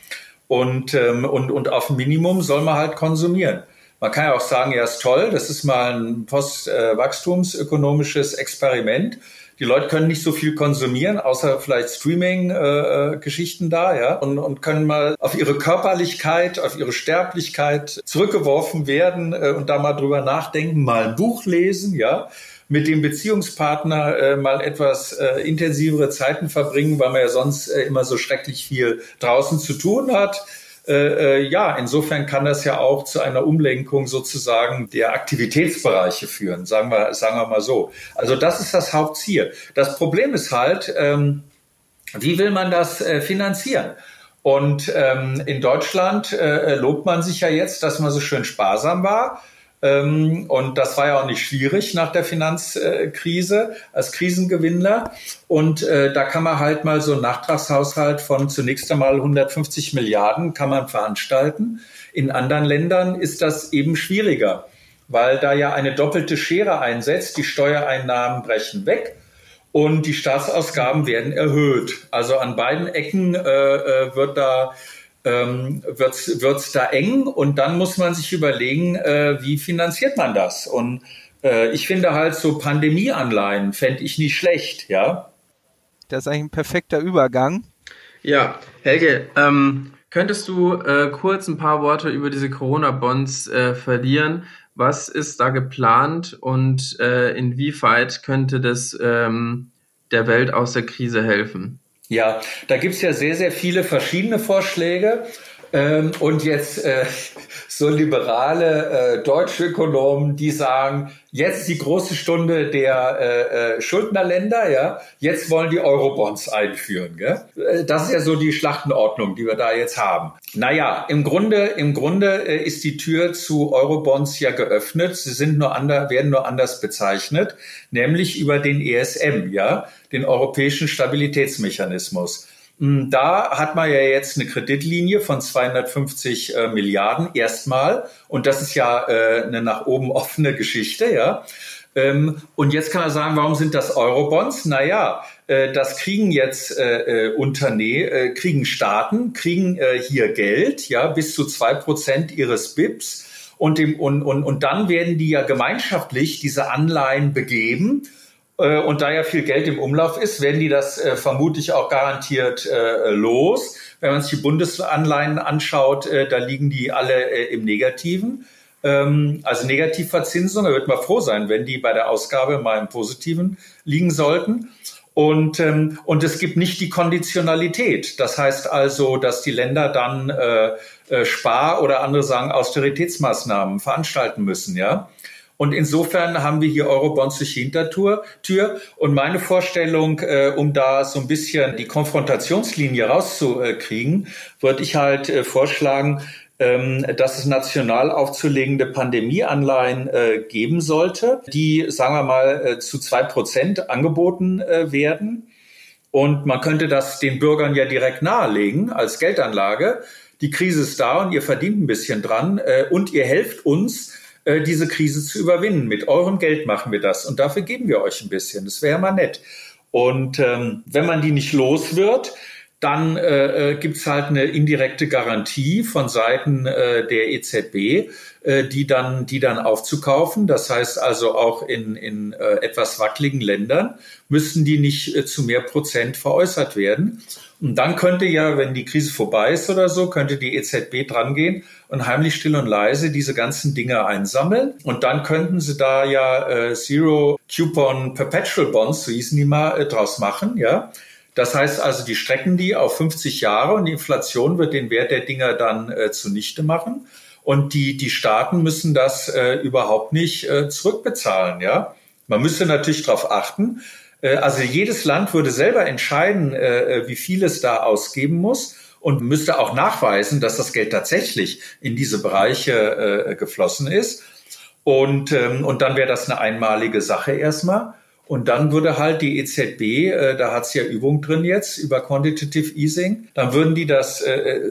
Und, ähm, und, und auf Minimum soll man halt konsumieren. Man kann ja auch sagen, ja, ist toll, das ist mal ein postwachstumsökonomisches Experiment die Leute können nicht so viel konsumieren, außer vielleicht Streaming-Geschichten äh, da, ja, und, und können mal auf ihre Körperlichkeit, auf ihre Sterblichkeit zurückgeworfen werden äh, und da mal drüber nachdenken, mal ein Buch lesen, ja mit dem Beziehungspartner äh, mal etwas äh, intensivere Zeiten verbringen, weil man ja sonst äh, immer so schrecklich viel draußen zu tun hat. Äh, äh, ja, insofern kann das ja auch zu einer Umlenkung sozusagen der Aktivitätsbereiche führen, sagen wir, sagen wir mal so. Also das ist das Hauptziel. Das Problem ist halt, ähm, wie will man das äh, finanzieren? Und ähm, in Deutschland äh, lobt man sich ja jetzt, dass man so schön sparsam war. Ähm, und das war ja auch nicht schwierig nach der Finanzkrise als Krisengewinnler. Und äh, da kann man halt mal so einen Nachtragshaushalt von zunächst einmal 150 Milliarden kann man veranstalten. In anderen Ländern ist das eben schwieriger, weil da ja eine doppelte Schere einsetzt. Die Steuereinnahmen brechen weg und die Staatsausgaben werden erhöht. Also an beiden Ecken äh, äh wird da ähm, wird es da eng und dann muss man sich überlegen, äh, wie finanziert man das? Und äh, ich finde halt so Pandemieanleihen fände ich nicht schlecht, ja. Das ist eigentlich ein perfekter Übergang. Ja, Helge, ähm, Könntest du äh, kurz ein paar Worte über diese Corona-Bonds äh, verlieren? Was ist da geplant und äh, inwieweit könnte das ähm, der Welt aus der Krise helfen? Ja, da gibt's ja sehr, sehr viele verschiedene Vorschläge. Ähm, und jetzt äh, so liberale äh, deutsche Ökonomen, die sagen, jetzt die große Stunde der äh, äh, Schuldnerländer, ja, jetzt wollen die Eurobonds einführen. Gell? Äh, das ist ja so die Schlachtenordnung, die wir da jetzt haben. Naja, im Grunde, im Grunde äh, ist die Tür zu Eurobonds ja geöffnet. Sie sind nur ander, werden nur anders bezeichnet, nämlich über den ESM, ja, den Europäischen Stabilitätsmechanismus. Hm, da hat man ja jetzt eine Kreditlinie von 250 äh, Milliarden erstmal. Und das ist ja äh, eine nach oben offene Geschichte, ja. Ähm, und jetzt kann man sagen, warum sind das Eurobonds? Naja, äh, das kriegen jetzt äh, äh Unternehmen, äh, kriegen Staaten, kriegen äh, hier Geld, ja, bis zu zwei Prozent ihres BIPs. Und, dem, und, und, und dann werden die ja gemeinschaftlich diese Anleihen begeben und da ja viel Geld im Umlauf ist, werden die das äh, vermutlich auch garantiert äh, los. Wenn man sich die Bundesanleihen anschaut, äh, da liegen die alle äh, im Negativen. Ähm, also Negativverzinsung, da wird man froh sein, wenn die bei der Ausgabe mal im Positiven liegen sollten. Und, ähm, und es gibt nicht die Konditionalität. Das heißt also, dass die Länder dann äh, äh, Spar- oder andere sagen Austeritätsmaßnahmen veranstalten müssen, ja. Und insofern haben wir hier Eurobonds durch Hintertür. Und meine Vorstellung, äh, um da so ein bisschen die Konfrontationslinie rauszukriegen, würde ich halt äh, vorschlagen, ähm, dass es national aufzulegende Pandemieanleihen äh, geben sollte, die, sagen wir mal, äh, zu zwei Prozent angeboten äh, werden. Und man könnte das den Bürgern ja direkt nahelegen als Geldanlage. Die Krise ist da und ihr verdient ein bisschen dran äh, und ihr helft uns, äh, diese Krise zu überwinden. Mit eurem Geld machen wir das und dafür geben wir euch ein bisschen. Das wäre mal nett. Und ähm, wenn man die nicht los wird, dann äh, äh gibt es halt eine indirekte Garantie von Seiten äh, der EZB, äh, die dann, die dann aufzukaufen. Das heißt also auch in, in äh, etwas wackeligen Ländern müssten die nicht äh, zu mehr Prozent veräußert werden. Und dann könnte ja, wenn die Krise vorbei ist oder so, könnte die EZB drangehen und heimlich still und leise diese ganzen Dinge einsammeln. Und dann könnten sie da ja äh, Zero Coupon Perpetual Bonds, so hießen die mal, äh, draus machen, ja. Das heißt also, die strecken die auf 50 Jahre und die Inflation wird den Wert der Dinger dann äh, zunichte machen. Und die, die Staaten müssen das äh, überhaupt nicht äh, zurückbezahlen, ja. Man müsste natürlich darauf achten. Äh, also jedes Land würde selber entscheiden, äh, äh, wie viel es da ausgeben muss und müsste auch nachweisen, dass das Geld tatsächlich in diese Bereiche geflossen ist. Und, ähm, und dann wäre das eine einmalige Sache erstmal. Und dann würde halt die EZB, da hat's ja Übung drin jetzt über Quantitative Easing, dann würden die das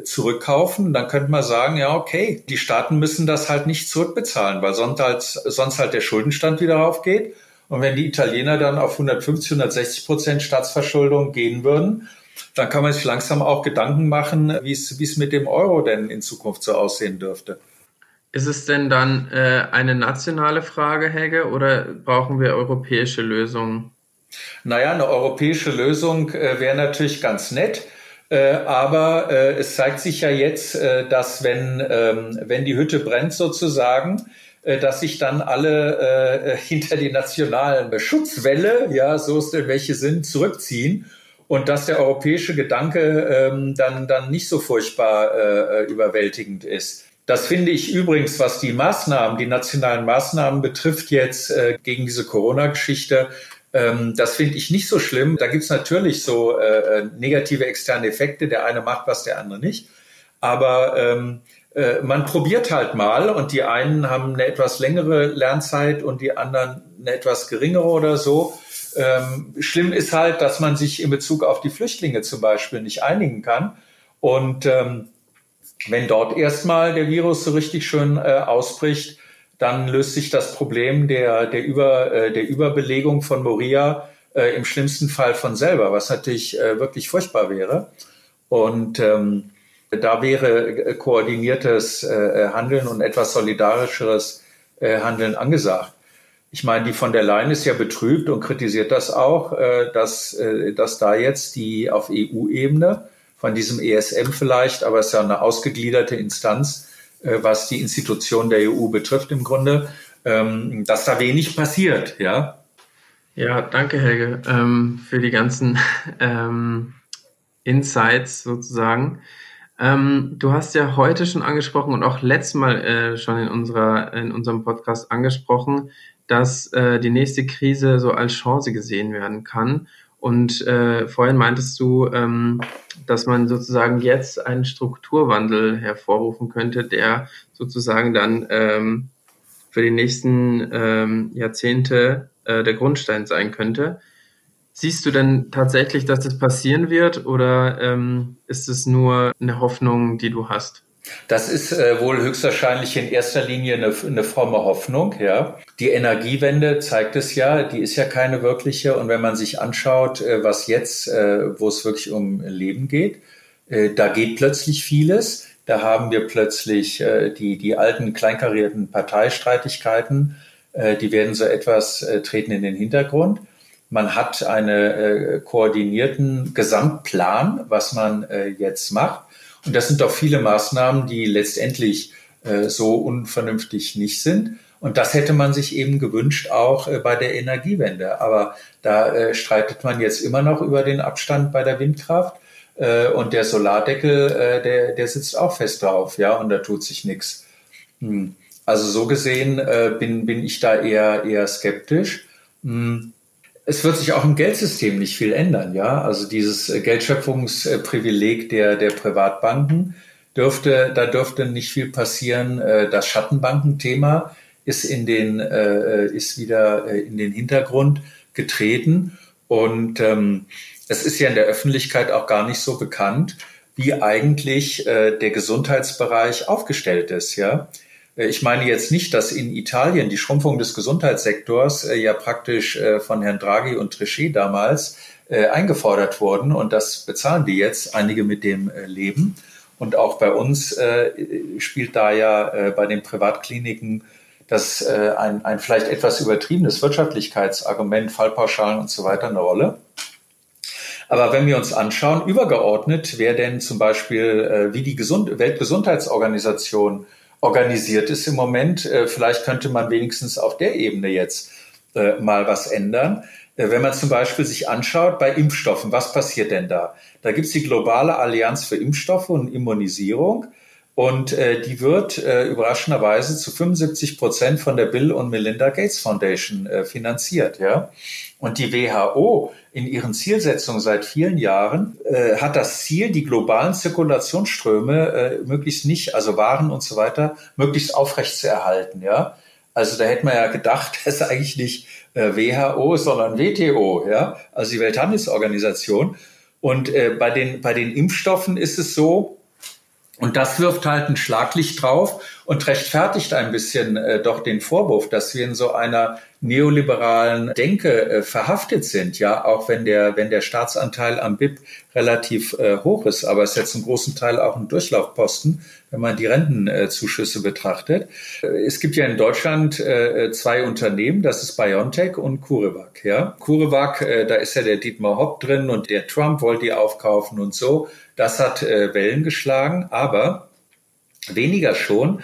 zurückkaufen. Dann könnte man sagen, ja, okay, die Staaten müssen das halt nicht zurückbezahlen, weil sonst halt, sonst halt der Schuldenstand wieder raufgeht. Und wenn die Italiener dann auf 150, 160 Prozent Staatsverschuldung gehen würden, dann kann man sich langsam auch Gedanken machen, wie es, mit dem Euro denn in Zukunft so aussehen dürfte. Ist es denn dann äh, eine nationale Frage, Helge, oder brauchen wir europäische Lösungen? Naja, eine europäische Lösung äh, wäre natürlich ganz nett. Äh, aber äh, es zeigt sich ja jetzt, äh, dass wenn, ähm, wenn die Hütte brennt sozusagen, dass sich dann alle hinter die nationalen Schutzwelle, ja, so es denn welche sind, zurückziehen und dass der europäische Gedanke ähm, dann, dann nicht so furchtbar äh, überwältigend ist. Das finde ich übrigens, was die Maßnahmen, die nationalen Maßnahmen betrifft jetzt äh, gegen diese Corona-Geschichte, ähm, das finde ich nicht so schlimm. Da gibt es natürlich so äh, äh, negative externe Effekte. Der eine macht was, der andere nicht. Aber ähm, äh, man probiert halt mal und die einen haben eine etwas längere Lernzeit und die anderen eine etwas geringere oder so. Ähm, schlimm ist halt, dass man sich in Bezug auf die Flüchtlinge zum Beispiel nicht einigen kann. Und ähm, wenn dort erstmal der Virus so richtig schön äh, ausbricht, dann löst sich das Problem der, der, Über, äh, der Überbelegung von Moria äh, im schlimmsten Fall von selber, was natürlich äh, wirklich furchtbar wäre. Und ähm, da wäre äh, koordiniertes äh, Handeln und etwas solidarischeres äh, Handeln angesagt. Ich meine, die von der Leyen ist ja betrübt und kritisiert das auch, äh, dass, äh, dass da jetzt die auf EU-Ebene von diesem ESM vielleicht, aber es ist ja eine ausgegliederte Instanz, äh, was die Institution der EU betrifft im Grunde, ähm, dass da wenig passiert, ja. Ja, danke Helge ähm, für die ganzen ähm, Insights sozusagen. Ähm, du hast ja heute schon angesprochen und auch letztes Mal äh, schon in unserer in unserem Podcast angesprochen, dass äh, die nächste Krise so als Chance gesehen werden kann. Und äh, vorhin meintest du, ähm, dass man sozusagen jetzt einen Strukturwandel hervorrufen könnte, der sozusagen dann ähm, für die nächsten ähm, Jahrzehnte äh, der Grundstein sein könnte. Siehst du denn tatsächlich, dass das passieren wird oder ähm, ist es nur eine Hoffnung, die du hast? Das ist äh, wohl höchstwahrscheinlich in erster Linie eine, eine fromme Hoffnung, ja. Die Energiewende zeigt es ja, die ist ja keine wirkliche. Und wenn man sich anschaut, äh, was jetzt, äh, wo es wirklich um Leben geht, äh, da geht plötzlich vieles. Da haben wir plötzlich äh, die, die alten kleinkarierten Parteistreitigkeiten, äh, die werden so etwas treten in den Hintergrund. Man hat einen äh, koordinierten Gesamtplan, was man äh, jetzt macht. Und das sind doch viele Maßnahmen, die letztendlich äh, so unvernünftig nicht sind. Und das hätte man sich eben gewünscht auch bei der Energiewende. Aber da streitet man jetzt immer noch über den Abstand bei der Windkraft. Und der Solardeckel, der, der sitzt auch fest drauf, ja, und da tut sich nichts. Hm. Also so gesehen bin, bin ich da eher, eher skeptisch. Hm es wird sich auch im Geldsystem nicht viel ändern, ja. Also dieses äh, Geldschöpfungsprivileg der, der Privatbanken dürfte, da dürfte nicht viel passieren. Äh, das Schattenbankenthema ist in den, äh, ist wieder in den Hintergrund getreten. Und ähm, es ist ja in der Öffentlichkeit auch gar nicht so bekannt, wie eigentlich der Gesundheitsbereich aufgestellt ist, ja. Äh, ich meine jetzt nicht, dass in Italien die Schrumpfung des Gesundheitssektors äh, ja praktisch äh, von Herrn Draghi und Trichet damals eingefordert wurden und das bezahlen die jetzt, einige mit dem Leben. Und auch bei uns spielt da ja bei den Privatkliniken das ein, ein vielleicht etwas übertriebenes Wirtschaftlichkeitsargument, Fallpauschalen und so weiter eine Rolle. Aber wenn wir uns anschauen, übergeordnet, wer denn zum Beispiel, wie die Gesund Weltgesundheitsorganisation organisiert ist im Moment. Äh, vielleicht könnte man wenigstens auf der Ebene jetzt äh, mal was ändern. Äh, wenn man zum Beispiel sich anschaut bei Impfstoffen, was passiert denn da? Da gibt es die globale Allianz für Impfstoffe und Immunisierung. Und äh, die wird äh, überraschenderweise zu 75 Prozent von der Bill und Melinda Gates Foundation äh, finanziert. Ja? Und die WHO in ihren Zielsetzungen seit vielen Jahren äh, hat das Ziel, die globalen Zirkulationsströme äh, möglichst nicht, also Waren und so weiter, möglichst aufrecht zu erhalten. Ja? Also da hätte man ja gedacht, das ist eigentlich nicht äh, WHO, sondern WTO, ja? also die Welthandelsorganisation. Und äh, bei, den, bei den Impfstoffen ist es so, und das wirft halt ein Schlaglicht drauf und rechtfertigt ein bisschen äh, doch den Vorwurf, dass wir in so einer neoliberalen Denke äh, verhaftet sind, ja, auch wenn der, wenn der Staatsanteil am BIP relativ äh, hoch ist, aber es ist jetzt einen großen Teil auch ein Durchlaufposten, wenn man die Rentenzuschüsse betrachtet. Äh, es gibt ja in Deutschland äh, zwei Unternehmen, das ist BioNTech und CureVac, ja. CureVac, äh, da ist ja der Dietmar Hopp drin und der Trump wollte die aufkaufen und so. Das hat äh, Wellen geschlagen, aber weniger schon, äh,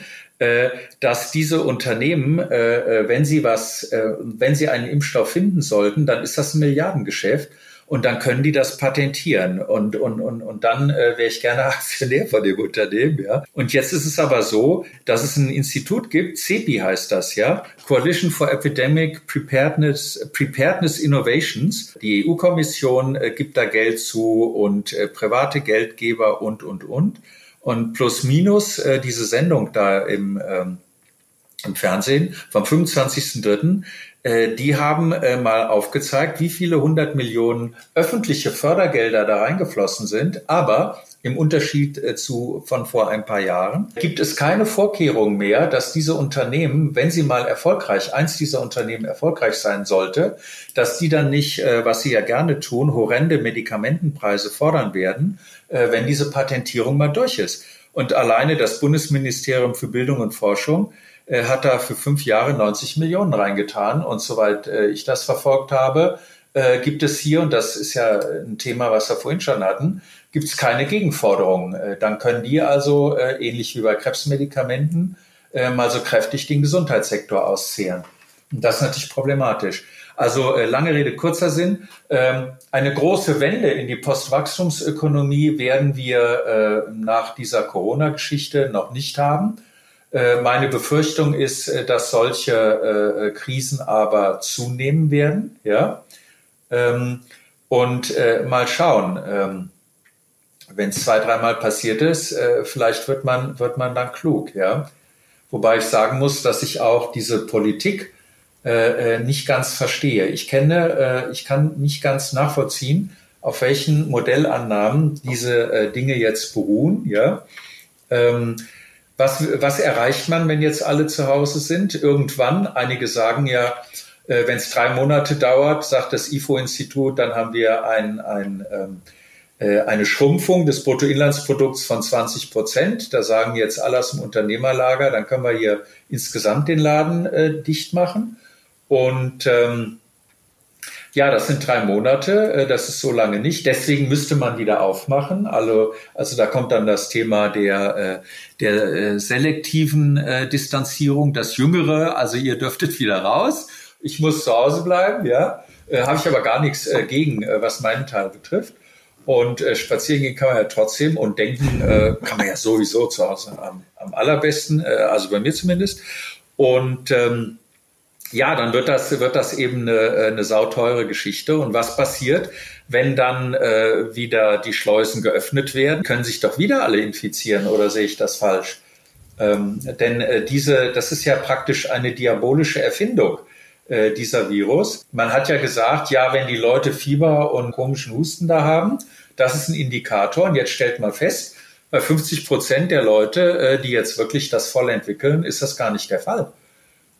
dass diese Unternehmen, äh, äh wenn sie was, äh, wenn sie einen Impfstoff finden sollten, dann ist das ein Milliardengeschäft und dann können die das patentieren und und und und dann äh, wäre ich gerne Aktionär von dem Unternehmen, ja. Und jetzt ist es aber so, dass es ein Institut gibt, CEPI heißt das, ja, Coalition for Epidemic Preparedness Preparedness Innovations. Die EU-Kommission äh, gibt da Geld zu und äh, private Geldgeber und und und und plus minus äh, diese Sendung da im ähm, im Fernsehen vom 25.03. Äh, die haben äh, mal aufgezeigt, wie viele hundert Millionen öffentliche Fördergelder da reingeflossen sind. Aber im Unterschied äh, zu von vor ein paar Jahren gibt es keine Vorkehrung mehr, dass diese Unternehmen, wenn sie mal erfolgreich, eins dieser Unternehmen erfolgreich sein sollte, dass die dann nicht, was sie ja gerne tun, horrende Medikamentenpreise fordern werden, wenn diese Patentierung mal durch ist. Und alleine das Bundesministerium für Bildung und Forschung hat da für fünf Jahre 90 Millionen reingetan. Und soweit äh, ich das verfolgt habe, äh, gibt es hier, und das ist ja ein Thema, was wir vorhin schon hatten, gibt es keine Gegenforderungen. Äh, dann können die also, äh, ähnlich wie bei Krebsmedikamenten, äh, mal so kräftig den Gesundheitssektor auszehren. Das ist natürlich problematisch. Also äh, lange Rede, kurzer Sinn. Ähm, eine große Wende in die Postwachstumsökonomie werden wir äh, nach dieser Corona-Geschichte noch nicht haben. Äh, meine Befürchtung ist, äh, dass solche äh, Krisen aber zunehmen werden. Ja? Ähm, und mal schauen, ähm, wenn es zwei, dreimal passiert ist, vielleicht wird man, wird man dann klug. Ja? Wobei ich sagen muss, dass ich auch diese Politik nicht ganz verstehe. Ich kenne, ich kann nicht ganz nachvollziehen, auf welchen Modellannahmen diese Dinge jetzt beruhen. Ja? Was, was erreicht man, wenn jetzt alle zu Hause sind? Irgendwann, einige sagen ja, äh, wenn es drei Monate dauert, sagt das IFO-Institut, dann haben wir ein, ein, ähm, äh, eine Schrumpfung des Bruttoinlandsprodukts von 20 Prozent. Da sagen jetzt alle aus dem Unternehmerlager, dann können wir hier insgesamt den Laden äh, dicht machen. Und ähm, ja, das sind drei Monate, äh, das ist so lange nicht. Deswegen müsste man wieder aufmachen. Also, also da kommt dann das Thema der, äh, der äh, selektiven Distanzierung, das Jüngere, also ihr dürftet wieder raus. Ich muss zu Hause bleiben, ja. Habe ich aber gar nichts gegen, was meinen Teil betrifft. Und äh, spazieren gehen kann man ja trotzdem und denken äh, kann man ja sowieso zu Hause am, am allerbesten, äh, also bei mir zumindest. Und ähm, ja, dann wird das, wird das eben eine, eine sauteure Geschichte. Und was passiert, wenn dann äh, wieder die Schleusen geöffnet werden? Können sich doch wieder alle infizieren oder sehe ich das falsch? Ähm, denn äh, diese, das ist ja praktisch eine diabolische Erfindung äh, dieser Virus. Man hat ja gesagt, ja, wenn die Leute Fieber und komischen Husten da haben, das ist ein Indikator. Und jetzt stellt man fest, bei 50 Prozent der Leute, äh, die jetzt wirklich das voll entwickeln, ist das gar nicht der Fall.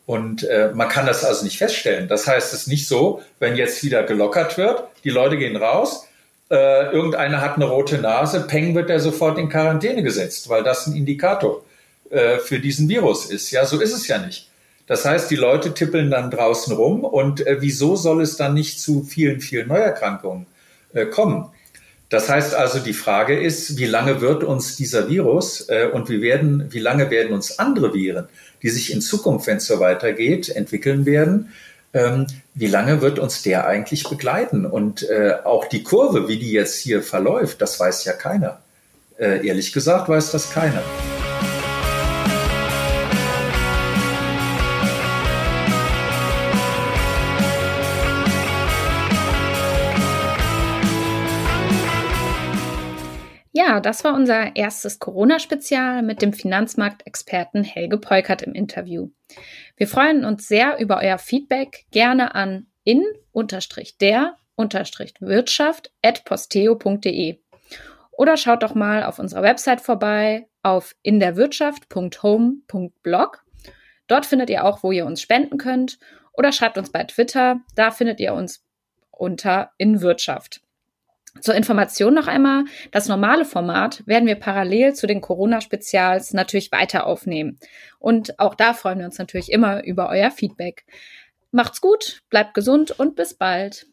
Und äh, man kann das also nicht feststellen. Das heißt, es ist nicht so, wenn jetzt wieder gelockert wird, die Leute gehen raus, äh, irgendeiner hat eine rote Nase, peng wird er sofort in Quarantäne gesetzt, weil das ein Indikator äh, für diesen Virus ist. Ja, so ist es ja nicht. Das heißt, die Leute tippeln dann draußen rum und äh, wieso soll es dann nicht zu vielen, vielen Neuerkrankungen äh, kommen? Das heißt also, die Frage ist, wie lange wird uns dieser Virus äh, und wie werden, wie lange werden uns andere Viren, die sich in Zukunft, wenn es so weitergeht, entwickeln werden, ähm, wie lange wird uns der eigentlich begleiten? Und äh, auch die Kurve, wie die jetzt hier verläuft, das weiß ja keiner. Äh, ehrlich gesagt weiß das keiner. Das war unser erstes Corona-Spezial mit dem Finanzmarktexperten Helge Peukert im Interview. Wir freuen uns sehr über euer Feedback, gerne an in-der-wirtschaft.posteo.de oder schaut doch mal auf unserer Website vorbei auf inderwirtschaft.home.blog. Dort findet ihr auch, wo ihr uns spenden könnt oder schreibt uns bei Twitter, da findet ihr uns unter inwirtschaft. Zur Information noch einmal, das normale Format werden wir parallel zu den Corona-Spezials natürlich weiter aufnehmen. Und auch da freuen wir uns natürlich immer über euer Feedback. Macht's gut, bleibt gesund und bis bald.